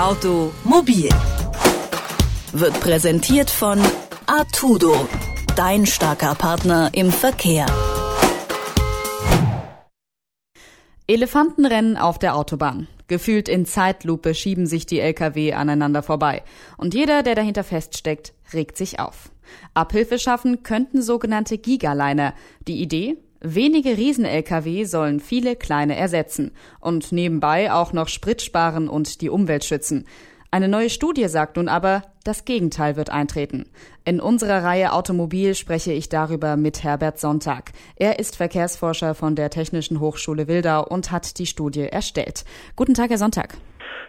Automobil wird präsentiert von Artudo, dein starker Partner im Verkehr. Elefantenrennen auf der Autobahn. Gefühlt in Zeitlupe schieben sich die Lkw aneinander vorbei. Und jeder, der dahinter feststeckt, regt sich auf. Abhilfe schaffen könnten sogenannte Gigaliner. Die Idee? Wenige Riesen-Lkw sollen viele kleine ersetzen und nebenbei auch noch Sprit sparen und die Umwelt schützen. Eine neue Studie sagt nun aber, das Gegenteil wird eintreten. In unserer Reihe Automobil spreche ich darüber mit Herbert Sonntag. Er ist Verkehrsforscher von der Technischen Hochschule Wildau und hat die Studie erstellt. Guten Tag, Herr Sonntag.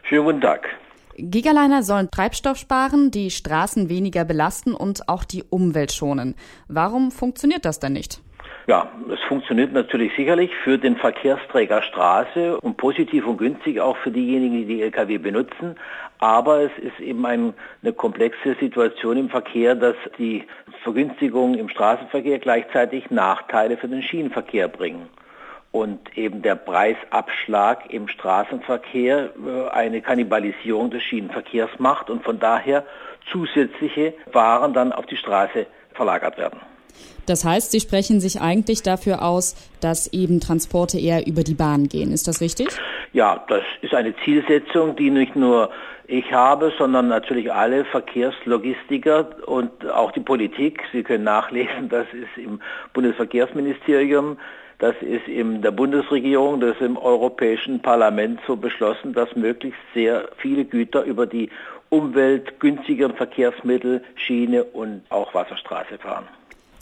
Schönen guten Tag. Gigaliner sollen Treibstoff sparen, die Straßen weniger belasten und auch die Umwelt schonen. Warum funktioniert das denn nicht? Ja, es funktioniert natürlich sicherlich für den Verkehrsträger Straße und positiv und günstig auch für diejenigen, die die Lkw benutzen. Aber es ist eben ein, eine komplexe Situation im Verkehr, dass die Vergünstigungen im Straßenverkehr gleichzeitig Nachteile für den Schienenverkehr bringen. Und eben der Preisabschlag im Straßenverkehr äh, eine Kannibalisierung des Schienenverkehrs macht und von daher zusätzliche Waren dann auf die Straße verlagert werden. Das heißt, Sie sprechen sich eigentlich dafür aus, dass eben Transporte eher über die Bahn gehen. Ist das richtig? Ja, das ist eine Zielsetzung, die nicht nur ich habe, sondern natürlich alle Verkehrslogistiker und auch die Politik. Sie können nachlesen, das ist im Bundesverkehrsministerium, das ist in der Bundesregierung, das ist im Europäischen Parlament so beschlossen, dass möglichst sehr viele Güter über die umweltgünstigeren Verkehrsmittel, Schiene und auch Wasserstraße fahren.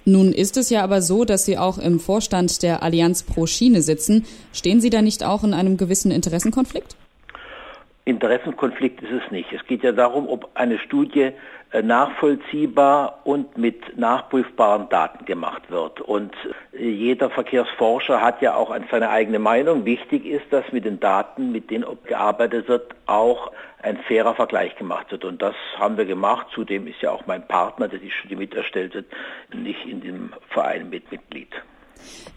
Nun ist es ja aber so, dass Sie auch im Vorstand der Allianz pro Schiene sitzen. Stehen Sie da nicht auch in einem gewissen Interessenkonflikt? Interessenkonflikt ist es nicht. Es geht ja darum, ob eine Studie äh, nachvollziehbar und mit nachprüfbaren Daten gemacht wird. Und äh, jeder Verkehrsforscher hat ja auch seine eigene Meinung. Wichtig ist, dass mit den Daten, mit denen gearbeitet wird, auch ein fairer Vergleich gemacht wird. Und das haben wir gemacht. Zudem ist ja auch mein Partner, der die Studie miterstellt hat, nicht in dem Verein mit Mitglied.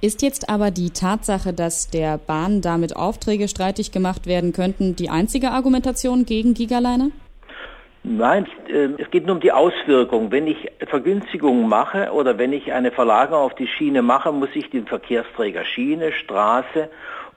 Ist jetzt aber die Tatsache, dass der Bahn damit Aufträge streitig gemacht werden könnten, die einzige Argumentation gegen Gigaliner? Nein, äh, es geht nur um die Auswirkung. Wenn ich Vergünstigungen mache oder wenn ich eine Verlagerung auf die Schiene mache, muss ich den Verkehrsträger Schiene, Straße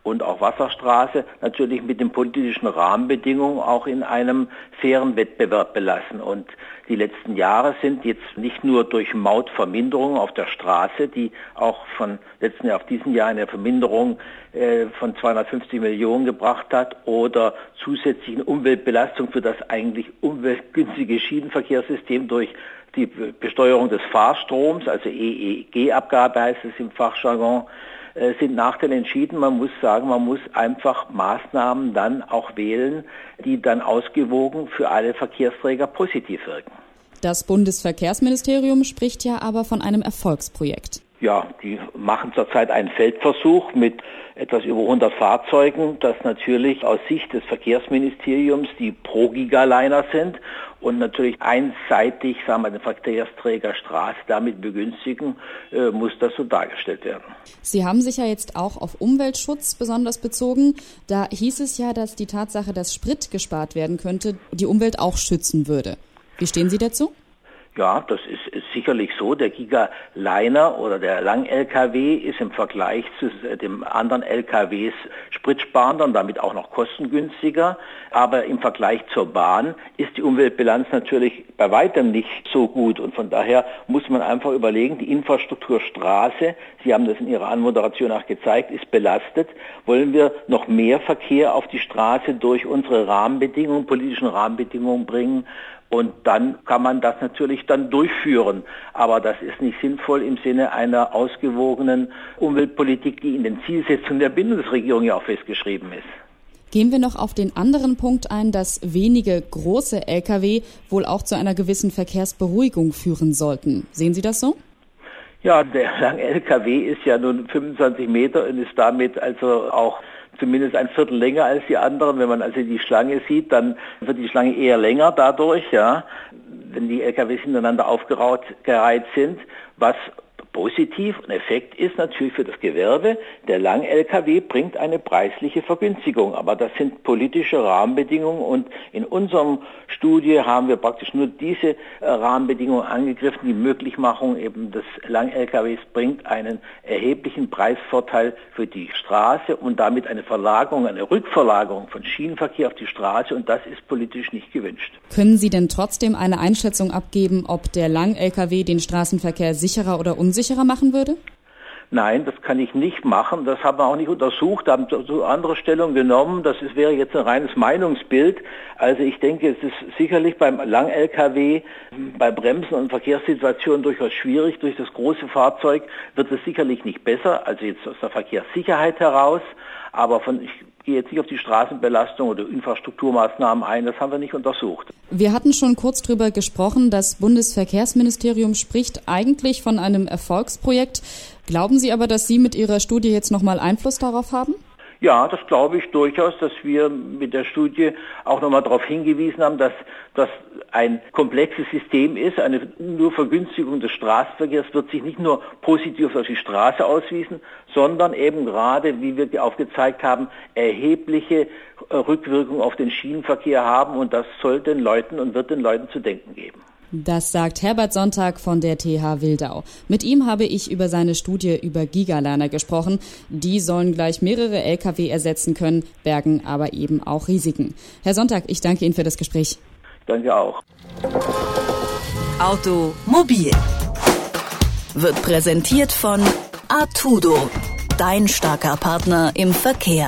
und auch Wasserstraße natürlich mit den politischen Rahmenbedingungen auch in einem fairen Wettbewerb belassen. Und die letzten Jahre sind jetzt nicht nur durch Mautverminderungen auf der Straße, die auch von letzten Jahr auf diesen Jahr eine Verminderung äh, von 250 Millionen gebracht hat oder zusätzlichen Umweltbelastung für das eigentlich umweltgünstige Schienenverkehrssystem durch die Besteuerung des Fahrstroms, also EEG-Abgabe heißt es im Fachjargon, äh, sind Nachteile entschieden. Man muss sagen, man muss einfach Maßnahmen dann auch wählen, die dann ausgewogen für alle Verkehrsträger positiv wirken. Das Bundesverkehrsministerium spricht ja aber von einem Erfolgsprojekt. Ja, die machen zurzeit einen Feldversuch mit etwas über 100 Fahrzeugen, das natürlich aus Sicht des Verkehrsministeriums die Pro-Gigaliner sind und natürlich einseitig, sagen wir, den Verkehrsträger Straße damit begünstigen, äh, muss das so dargestellt werden. Sie haben sich ja jetzt auch auf Umweltschutz besonders bezogen. Da hieß es ja, dass die Tatsache, dass Sprit gespart werden könnte, die Umwelt auch schützen würde. Wie stehen Sie dazu? Ja, das ist, ist sicherlich so. Der Gigaliner oder der Lang-LKW ist im Vergleich zu dem anderen LKWs spritsparender und damit auch noch kostengünstiger. Aber im Vergleich zur Bahn ist die Umweltbilanz natürlich bei weitem nicht so gut. Und von daher muss man einfach überlegen, die Infrastruktur Straße, Sie haben das in Ihrer Anmoderation auch gezeigt, ist belastet. Wollen wir noch mehr Verkehr auf die Straße durch unsere Rahmenbedingungen, politischen Rahmenbedingungen bringen? Und dann kann man das natürlich dann durchführen. Aber das ist nicht sinnvoll im Sinne einer ausgewogenen Umweltpolitik, die in den Zielsetzungen der Bundesregierung ja auch festgeschrieben ist. Gehen wir noch auf den anderen Punkt ein, dass wenige große Lkw wohl auch zu einer gewissen Verkehrsberuhigung führen sollten. Sehen Sie das so? Ja, der lange LKW ist ja nun 25 Meter und ist damit also auch zumindest ein Viertel länger als die anderen. Wenn man also die Schlange sieht, dann wird die Schlange eher länger dadurch, ja, wenn die LKWs hintereinander aufgereiht sind, was Positiv und Effekt ist natürlich für das Gewerbe, der Lang-Lkw bringt eine preisliche Vergünstigung, aber das sind politische Rahmenbedingungen und in unserem Studie haben wir praktisch nur diese äh, Rahmenbedingungen angegriffen. Die Möglichmachung eben des Lang-Lkws bringt einen erheblichen Preisvorteil für die Straße und damit eine Verlagerung, eine Rückverlagerung von Schienenverkehr auf die Straße und das ist politisch nicht gewünscht. Können Sie denn trotzdem eine Einschätzung abgeben, ob der Lang-Lkw den Straßenverkehr sicherer oder unsicherer unsicherer machen würde? Nein, das kann ich nicht machen. Das haben wir auch nicht untersucht, haben so andere Stellung genommen. Das ist, wäre jetzt ein reines Meinungsbild. Also ich denke, es ist sicherlich beim Lang-LKW, bei Bremsen und Verkehrssituationen durchaus schwierig. Durch das große Fahrzeug wird es sicherlich nicht besser, also jetzt aus der Verkehrssicherheit heraus. Aber von, ich gehe jetzt nicht auf die Straßenbelastung oder Infrastrukturmaßnahmen ein, das haben wir nicht untersucht. Wir hatten schon kurz darüber gesprochen, das Bundesverkehrsministerium spricht eigentlich von einem Erfolgsprojekt. Glauben Sie aber, dass Sie mit Ihrer Studie jetzt nochmal Einfluss darauf haben? Ja, das glaube ich durchaus, dass wir mit der Studie auch nochmal darauf hingewiesen haben, dass das ein komplexes System ist. Eine nur Vergünstigung des Straßenverkehrs wird sich nicht nur positiv auf die Straße auswiesen, sondern eben gerade, wie wir aufgezeigt haben, erhebliche äh, Rückwirkungen auf den Schienenverkehr haben und das soll den Leuten und wird den Leuten zu denken geben. Das sagt Herbert Sonntag von der TH Wildau. Mit ihm habe ich über seine Studie über Gigalerner gesprochen. Die sollen gleich mehrere Lkw ersetzen können, bergen aber eben auch Risiken. Herr Sonntag, ich danke Ihnen für das Gespräch. Danke auch. Automobil wird präsentiert von Artudo, dein starker Partner im Verkehr.